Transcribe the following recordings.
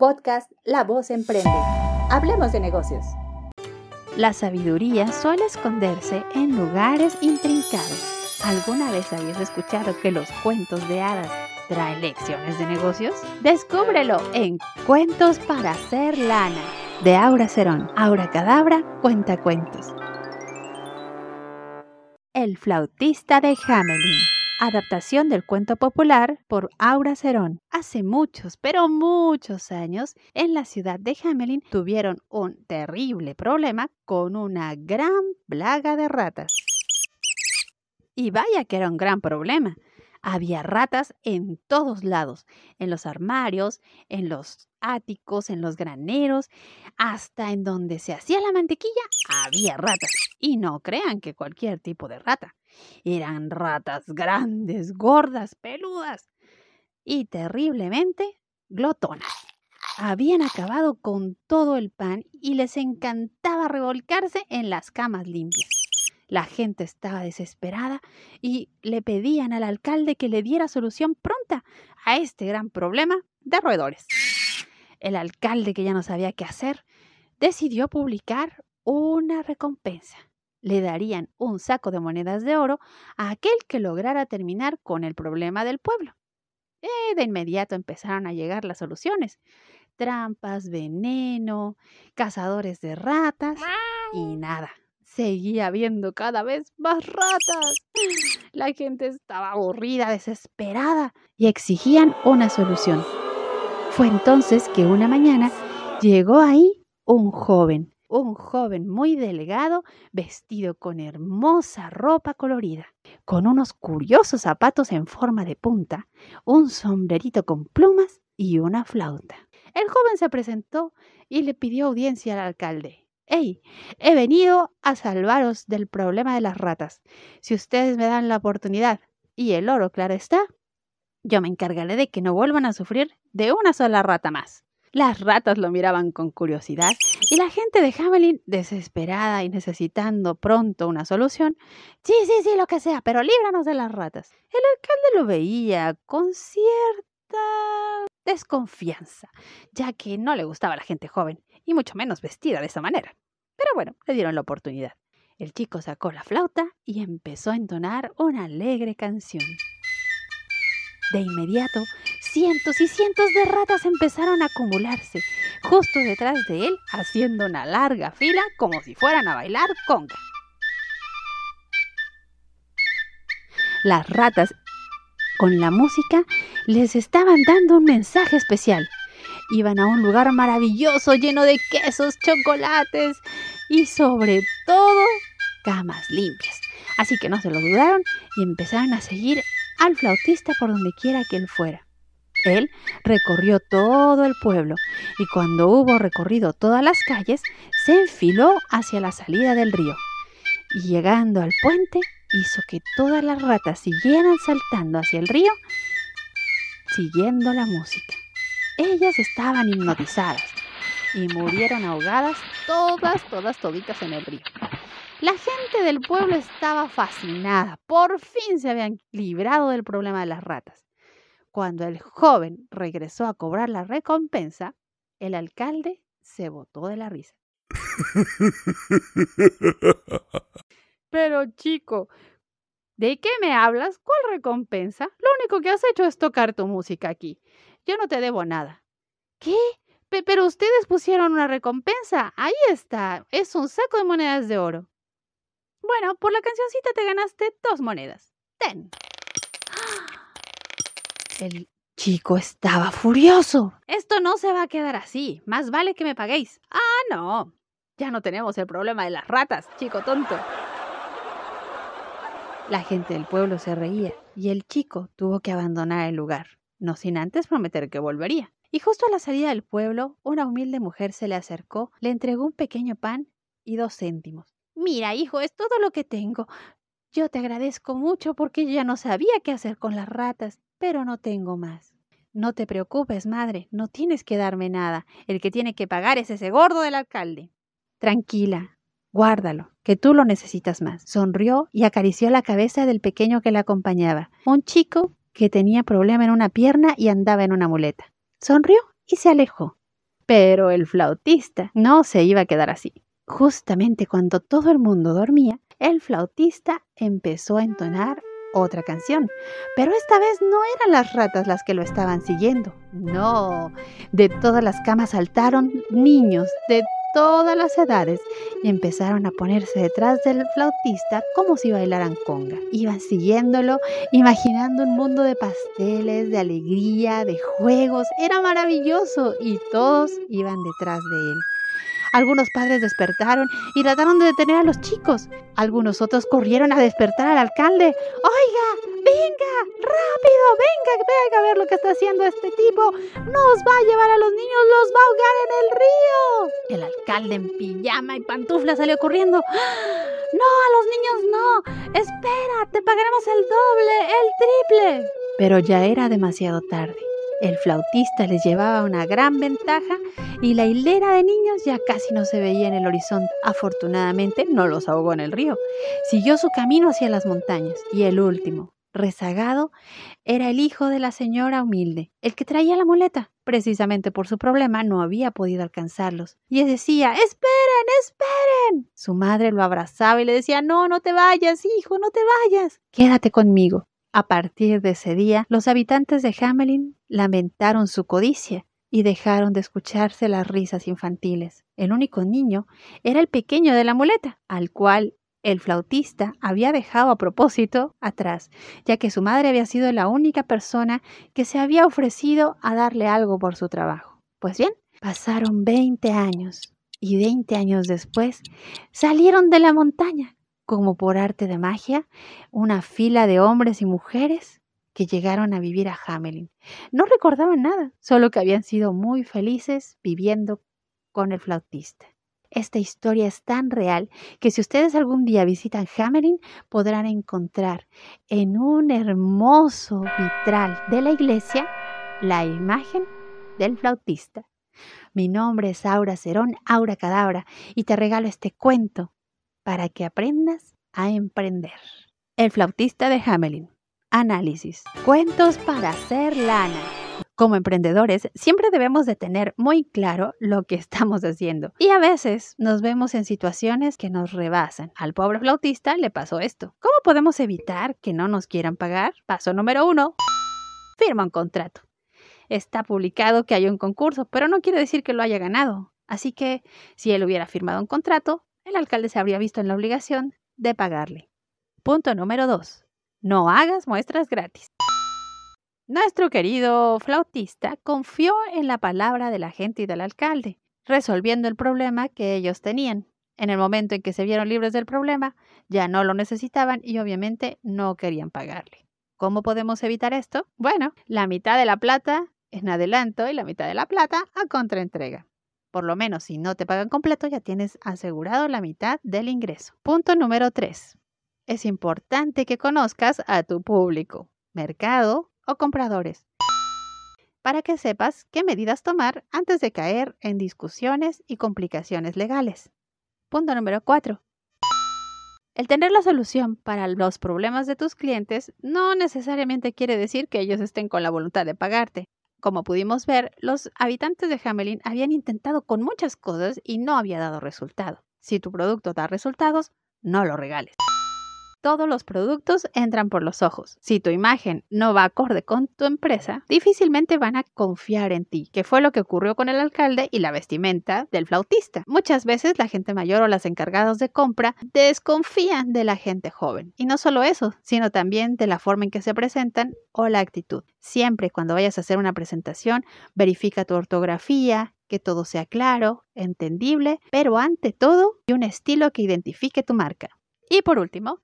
Podcast La Voz Emprende. Hablemos de negocios. La sabiduría suele esconderse en lugares intrincados. ¿Alguna vez habías escuchado que los cuentos de hadas traen lecciones de negocios? Descúbrelo en Cuentos para hacer lana de Aura Cerón. Aura Cadabra cuenta cuentos. El flautista de Hamelin. Adaptación del cuento popular por Aura Cerón. Hace muchos, pero muchos años, en la ciudad de Hamelin tuvieron un terrible problema con una gran plaga de ratas. Y vaya que era un gran problema. Había ratas en todos lados, en los armarios, en los áticos, en los graneros, hasta en donde se hacía la mantequilla había ratas. Y no crean que cualquier tipo de rata. Eran ratas grandes, gordas, peludas y terriblemente glotonas. Habían acabado con todo el pan y les encantaba revolcarse en las camas limpias. La gente estaba desesperada y le pedían al alcalde que le diera solución pronta a este gran problema de roedores. El alcalde, que ya no sabía qué hacer, decidió publicar una recompensa le darían un saco de monedas de oro a aquel que lograra terminar con el problema del pueblo. Eh, de inmediato empezaron a llegar las soluciones. Trampas, veneno, cazadores de ratas y nada. Seguía habiendo cada vez más ratas. La gente estaba aburrida, desesperada y exigían una solución. Fue entonces que una mañana llegó ahí un joven un joven muy delgado, vestido con hermosa ropa colorida, con unos curiosos zapatos en forma de punta, un sombrerito con plumas y una flauta. El joven se presentó y le pidió audiencia al alcalde. ¡Hey! He venido a salvaros del problema de las ratas. Si ustedes me dan la oportunidad y el oro, claro está, yo me encargaré de que no vuelvan a sufrir de una sola rata más. Las ratas lo miraban con curiosidad y la gente de Hamelin, desesperada y necesitando pronto una solución, sí, sí, sí, lo que sea, pero líbranos de las ratas. El alcalde lo veía con cierta desconfianza, ya que no le gustaba la gente joven, y mucho menos vestida de esa manera. Pero bueno, le dieron la oportunidad. El chico sacó la flauta y empezó a entonar una alegre canción. De inmediato, cientos y cientos de ratas empezaron a acumularse justo detrás de él, haciendo una larga fila como si fueran a bailar conga. Las ratas, con la música, les estaban dando un mensaje especial. Iban a un lugar maravilloso lleno de quesos, chocolates y sobre todo camas limpias. Así que no se lo dudaron y empezaron a seguir al flautista por donde quiera que él fuera. Él recorrió todo el pueblo y cuando hubo recorrido todas las calles, se enfiló hacia la salida del río. Y llegando al puente, hizo que todas las ratas siguieran saltando hacia el río, siguiendo la música. Ellas estaban hipnotizadas y murieron ahogadas todas, todas, toditas en el río. La gente del pueblo estaba fascinada. Por fin se habían librado del problema de las ratas. Cuando el joven regresó a cobrar la recompensa, el alcalde se botó de la risa. Pero chico, ¿de qué me hablas? ¿Cuál recompensa? Lo único que has hecho es tocar tu música aquí. Yo no te debo nada. ¿Qué? pero ustedes pusieron una recompensa. Ahí está. Es un saco de monedas de oro. Bueno, por la cancioncita te ganaste dos monedas. Ten. El chico estaba furioso. Esto no se va a quedar así. Más vale que me paguéis. Ah, no. Ya no tenemos el problema de las ratas, chico tonto. La gente del pueblo se reía y el chico tuvo que abandonar el lugar, no sin antes prometer que volvería. Y justo a la salida del pueblo, una humilde mujer se le acercó, le entregó un pequeño pan y dos céntimos. Mira, hijo, es todo lo que tengo. Yo te agradezco mucho porque ya no sabía qué hacer con las ratas, pero no tengo más. No te preocupes, madre, no tienes que darme nada. El que tiene que pagar es ese gordo del alcalde. Tranquila, guárdalo, que tú lo necesitas más. Sonrió y acarició la cabeza del pequeño que la acompañaba, un chico que tenía problema en una pierna y andaba en una muleta. Sonrió y se alejó. Pero el flautista no se iba a quedar así. Justamente cuando todo el mundo dormía, el flautista empezó a entonar otra canción. Pero esta vez no eran las ratas las que lo estaban siguiendo. No, de todas las camas saltaron niños de todas las edades y empezaron a ponerse detrás del flautista como si bailaran conga. Iban siguiéndolo, imaginando un mundo de pasteles, de alegría, de juegos. Era maravilloso y todos iban detrás de él. Algunos padres despertaron y trataron de detener a los chicos. Algunos otros corrieron a despertar al alcalde. Oiga, venga, rápido, venga, venga a ver lo que está haciendo este tipo. Nos va a llevar a los niños, los va a ahogar en el río. El alcalde en pijama y pantufla salió corriendo. No, a los niños no. Espera, te pagaremos el doble, el triple. Pero ya era demasiado tarde. El flautista les llevaba una gran ventaja y la hilera de niños ya casi no se veía en el horizonte. Afortunadamente no los ahogó en el río. Siguió su camino hacia las montañas y el último, rezagado, era el hijo de la señora humilde, el que traía la muleta. Precisamente por su problema no había podido alcanzarlos. Y decía, esperen, esperen. Su madre lo abrazaba y le decía, no, no te vayas, hijo, no te vayas. Quédate conmigo. A partir de ese día, los habitantes de Hamelin lamentaron su codicia y dejaron de escucharse las risas infantiles. El único niño era el pequeño de la muleta, al cual el flautista había dejado a propósito atrás, ya que su madre había sido la única persona que se había ofrecido a darle algo por su trabajo. Pues bien, pasaron 20 años y 20 años después salieron de la montaña como por arte de magia, una fila de hombres y mujeres que llegaron a vivir a Hamelin. No recordaban nada, solo que habían sido muy felices viviendo con el flautista. Esta historia es tan real que si ustedes algún día visitan Hamelin podrán encontrar en un hermoso vitral de la iglesia la imagen del flautista. Mi nombre es Aura Cerón, Aura Cadabra, y te regalo este cuento para que aprendas a emprender. El flautista de Hamelin. Análisis. Cuentos para hacer lana. Como emprendedores, siempre debemos de tener muy claro lo que estamos haciendo. Y a veces nos vemos en situaciones que nos rebasan. Al pobre flautista le pasó esto. ¿Cómo podemos evitar que no nos quieran pagar? Paso número uno. Firma un contrato. Está publicado que hay un concurso, pero no quiere decir que lo haya ganado. Así que si él hubiera firmado un contrato, el alcalde se habría visto en la obligación de pagarle. Punto número 2. No hagas muestras gratis. Nuestro querido flautista confió en la palabra de la gente y del alcalde, resolviendo el problema que ellos tenían. En el momento en que se vieron libres del problema, ya no lo necesitaban y obviamente no querían pagarle. ¿Cómo podemos evitar esto? Bueno, la mitad de la plata en adelanto y la mitad de la plata a contraentrega. Por lo menos si no te pagan completo ya tienes asegurado la mitad del ingreso. Punto número 3. Es importante que conozcas a tu público, mercado o compradores para que sepas qué medidas tomar antes de caer en discusiones y complicaciones legales. Punto número 4. El tener la solución para los problemas de tus clientes no necesariamente quiere decir que ellos estén con la voluntad de pagarte. Como pudimos ver, los habitantes de Hamelin habían intentado con muchas cosas y no había dado resultado. Si tu producto da resultados, no lo regales todos los productos entran por los ojos. Si tu imagen no va acorde con tu empresa, difícilmente van a confiar en ti, que fue lo que ocurrió con el alcalde y la vestimenta del flautista. Muchas veces la gente mayor o las encargados de compra desconfían de la gente joven. Y no solo eso, sino también de la forma en que se presentan o la actitud. Siempre cuando vayas a hacer una presentación, verifica tu ortografía, que todo sea claro, entendible, pero ante todo, y un estilo que identifique tu marca. Y por último,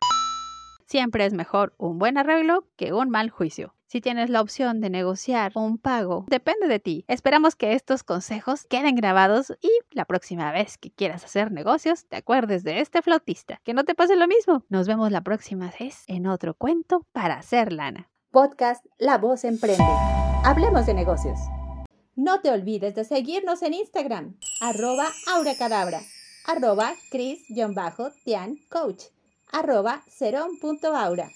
Siempre es mejor un buen arreglo que un mal juicio. Si tienes la opción de negociar un pago, depende de ti. Esperamos que estos consejos queden grabados y la próxima vez que quieras hacer negocios, te acuerdes de este flautista. Que no te pase lo mismo. Nos vemos la próxima vez en otro cuento para hacer lana. Podcast La Voz Emprende. Hablemos de negocios. No te olvides de seguirnos en Instagram, arroba auracadabra, arroba cris-tian arroba cerón.aura.